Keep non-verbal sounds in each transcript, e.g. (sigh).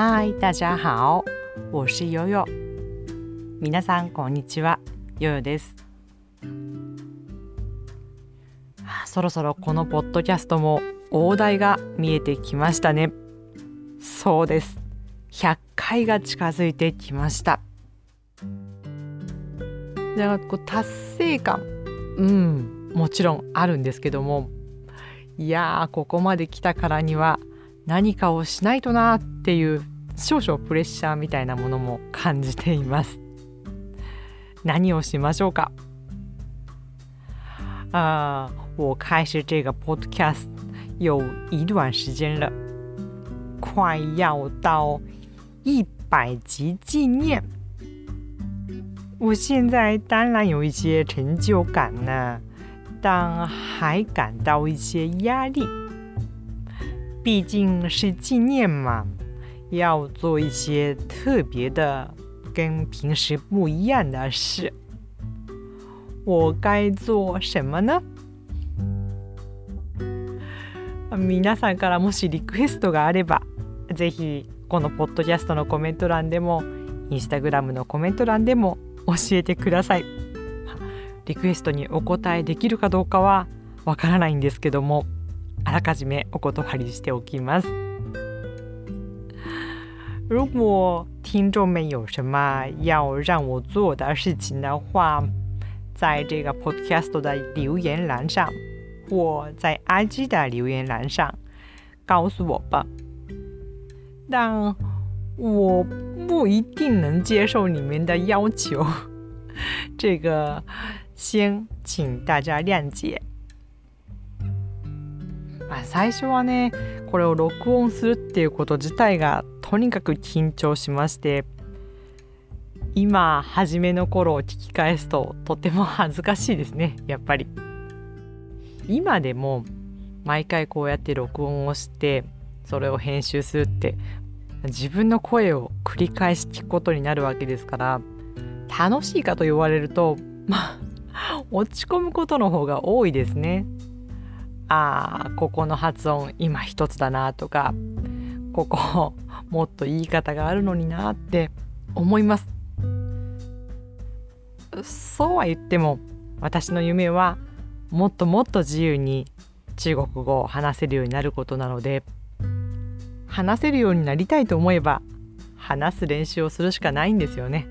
嗨，大家好，我是悠悠。皆さんこんにちは、悠悠です。そろそろこのポッドキャストも大台が見えてきましたね。そうです。100回が近づいてきました。だからこう達成感、うん、もちろんあるんですけども、いやーここまで来たからには何かをしないとなっていう少々プレッシャーみたいなものも感じています (laughs) 何をしましょうか？啊，我开始这个 podcast 有一段时间了，快要到一百集纪念。我现在当然有一些成就感呢，但还感到一些压力。毕竟是纪念嘛，要做一些特别的、跟平时不一样的事。我该做什么呢？皆さんからもしリクエストがあれば、ぜひこのポッドキャストのコメント欄でも、インスタグラムのコメント欄でも教えてください。リクエストにお答えできるかどうかはわからないんですけども。あらかじめお断りしておきます。如果听众们有什么要让我做的事情的话，在这个 podcast 的留言栏上，或在 IG 的留言栏上告诉我吧。但我不一定能接受你们的要求，这个先请大家谅解。まあ、最初はねこれを録音するっていうこと自体がとにかく緊張しまして今初めの頃を聞き返すととても恥ずかしいですねやっぱり。今でも毎回こうやって録音をしてそれを編集するって自分の声を繰り返し聞くことになるわけですから楽しいかと言われるとまあ落ち込むことの方が多いですね。あここの発音今一つだなとかここもっと言い方があるのになって思います。そうは言っても私の夢はもっともっと自由に中国語を話せるようになることなので話せるようになりたいと思えば話す練習をするしかないんですよね。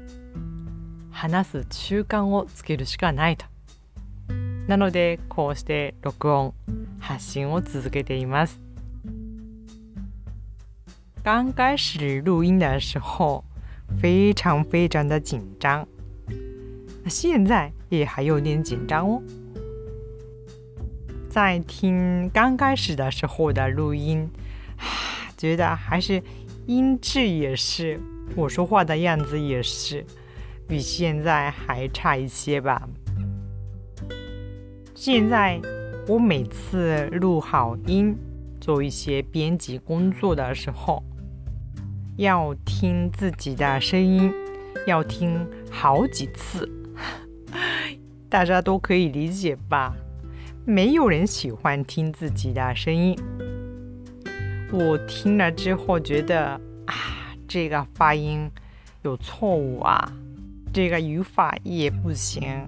話す習慣をつけるしかないと。なのでこうして録音発信を続けています刚开始录音的时候非常非常的紧张现在也还有点紧张哦在听刚开始的时候的录音觉得还是音质也是我说话的样子也是比现在还差一些吧 现在我每次录好音，做一些编辑工作的时候，要听自己的声音，要听好几次。(laughs) 大家都可以理解吧？没有人喜欢听自己的声音。我听了之后觉得啊，这个发音有错误啊，这个语法也不行。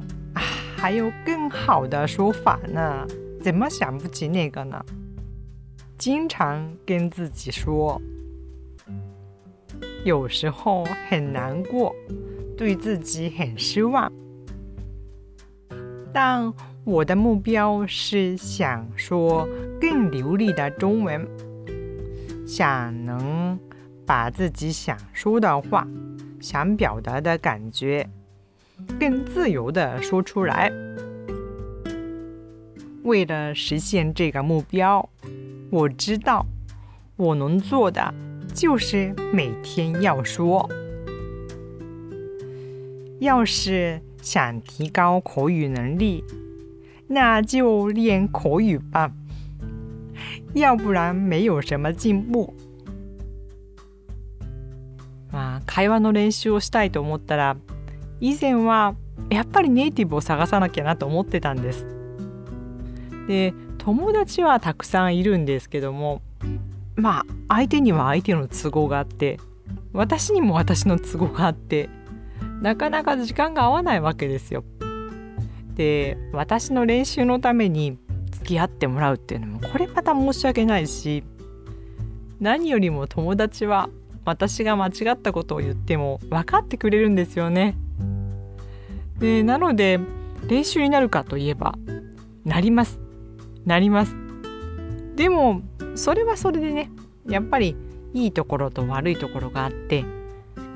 还有更好的说法呢？怎么想不起那个呢？经常跟自己说，有时候很难过，对自己很失望。但我的目标是想说更流利的中文，想能把自己想说的话、想表达的感觉。更自由的说出来。为了实现这个目标，我知道我能做的就是每天要说。要是想提高口语能力，那就练口语吧，要不然没有什么进步。まあ会話の練習をしたいと思ったら。 以前はやっぱりネイティブを探さなきゃなと思ってたんです。で友達はたくさんいるんですけどもまあ相手には相手の都合があって私にも私の都合があってなかなか時間が合わないわけですよ。で私の練習のために付き合ってもらうっていうのもこれまた申し訳ないし何よりも友達は私が間違ったことを言っても分かってくれるんですよね。でなので練習になるかといえばなりますなりますでもそれはそれでねやっぱりいいところと悪いところがあって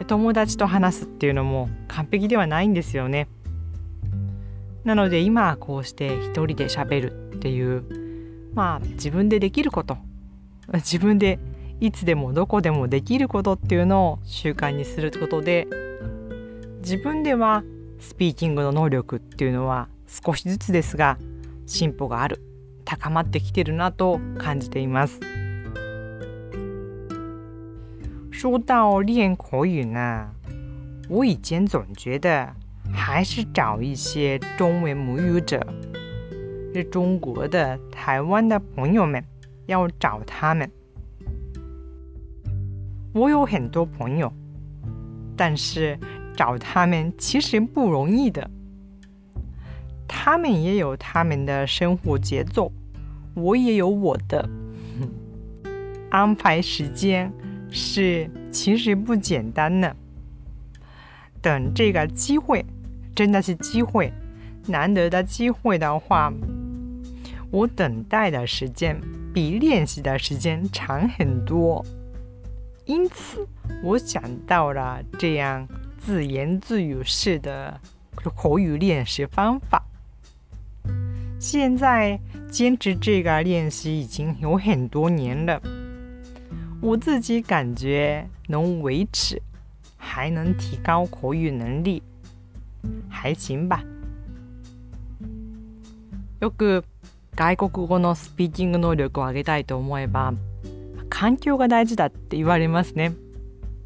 友達と話すっていうのも完璧ではないんですよね。なので今はこうして一人で喋るっていうまあ自分でできること自分でいつでもどこでもできることっていうのを習慣にすることで自分ではスピーキングの能力っていうのは少しずつですが進歩がある高まってきてるなと感じています。说到练口语呢，我以前总觉得还是找一些中文母语者，是中国的、台湾的朋友们，要找他们。我有很多朋友，但是找他们其实不容易的。他们也有他们的生活节奏，我也有我的。(laughs) 安排时间是其实不简单的。等这个机会，真的是机会，难得的机会的话，我等待的时间比练习的时间长很多。因此，我想到了这样自言自语式的口语练习方法。现在坚持这个练习已经有很多年了，我自己感觉能维持，还能提高口语能力，还行吧。よく外国語のスピーキング能力を上げたいと思えば。 環境が大事だって言われますね。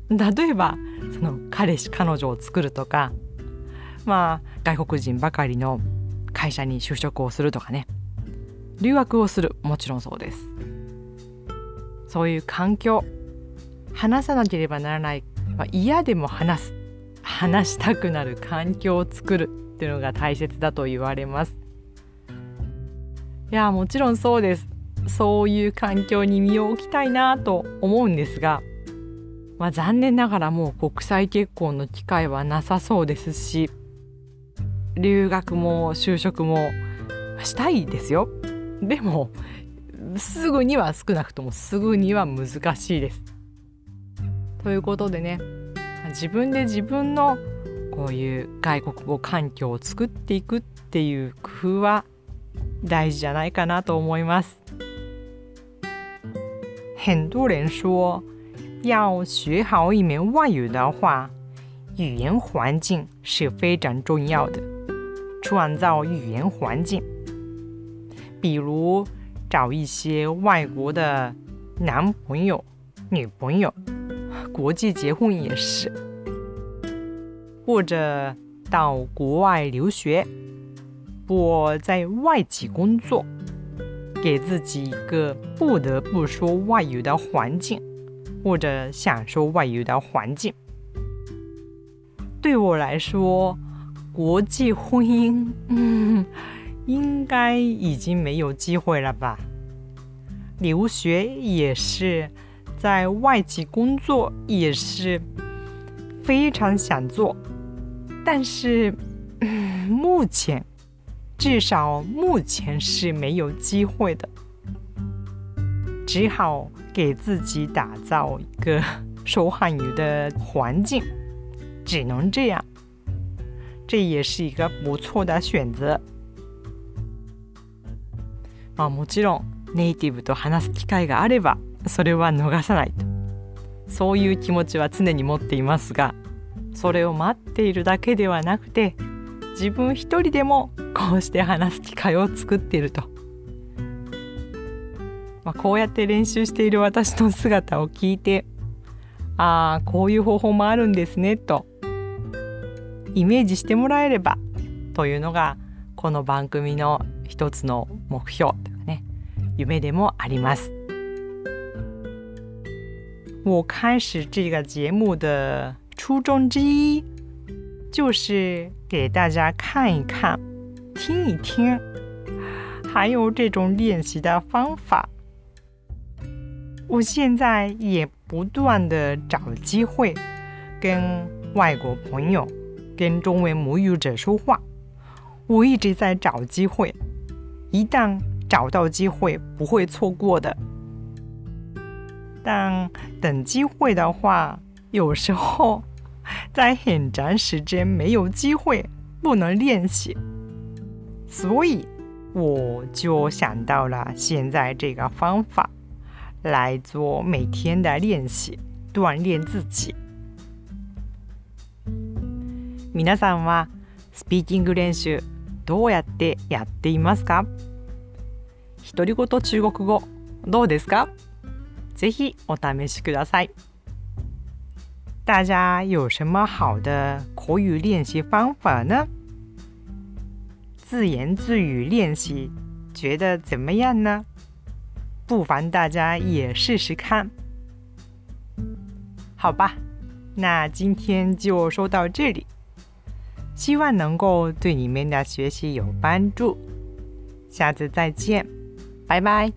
例えばその彼氏彼女を作るとかまあ外国人ばかりの会社に就職をするとかね。留学をするもちろんそうです。そういう環境話さなければならない、まあ、嫌でも話す話したくなる環境を作るっていうのが大切だと言われます。いやもちろんそうです。そういう環境に身を置きたいなと思うんですが、まあ、残念ながらもう国際結婚の機会はなさそうですし留学も就職もしたいですよでもすぐには少なくともすぐには難しいです。ということでね自分で自分のこういう外国語環境を作っていくっていう工夫は大事じゃないかなと思います。很多人说，要学好一门外语的话，语言环境是非常重要的。创造语言环境，比如找一些外国的男朋友、女朋友，国际结婚也是，或者到国外留学，或在外企工作。给自己一个不得不说外语的环境，或者享受外语的环境。对我来说，国际婚姻，嗯，(laughs) 应该已经没有机会了吧？留学也是，在外企工作也是非常想做，但是目前。至少目前是没有机会的，只好给自己打造一个说汉语的环境，只能这样。这也是一个不错的选择。まあもちろんネイティブと話す機会があればそれは逃さないとそういう気持ちは常に持っていますがそれを待っているだけではなくて自分一人でもこうして話す機会を作っていると、まあ、こうやって練習している私の姿を聞いてああこういう方法もあるんですねとイメージしてもらえればというのがこの番組の一つの目標というかね夢でもあります。我开始这个节目的初衷之一，就是给大家看一看、听一听，还有这种练习的方法。我现在也不断的找机会跟外国朋友、跟中文母语者说话。我一直在找机会，一旦找到机会，不会错过的。但等机会的话，有时候在很长时间没有机会，不能练习，所以我就想到了现在这个方法。来做每天的练习，锻炼自己。皆さんはスピーキング練習どうやってやっていますか？独り言中国語どうですか？ぜひお試しください。大家有什么好的口语练习方法呢？自言自语练习，觉得怎么样呢？不妨大家也试试看，好吧？那今天就说到这里，希望能够对你们的学习有帮助。下次再见，拜拜。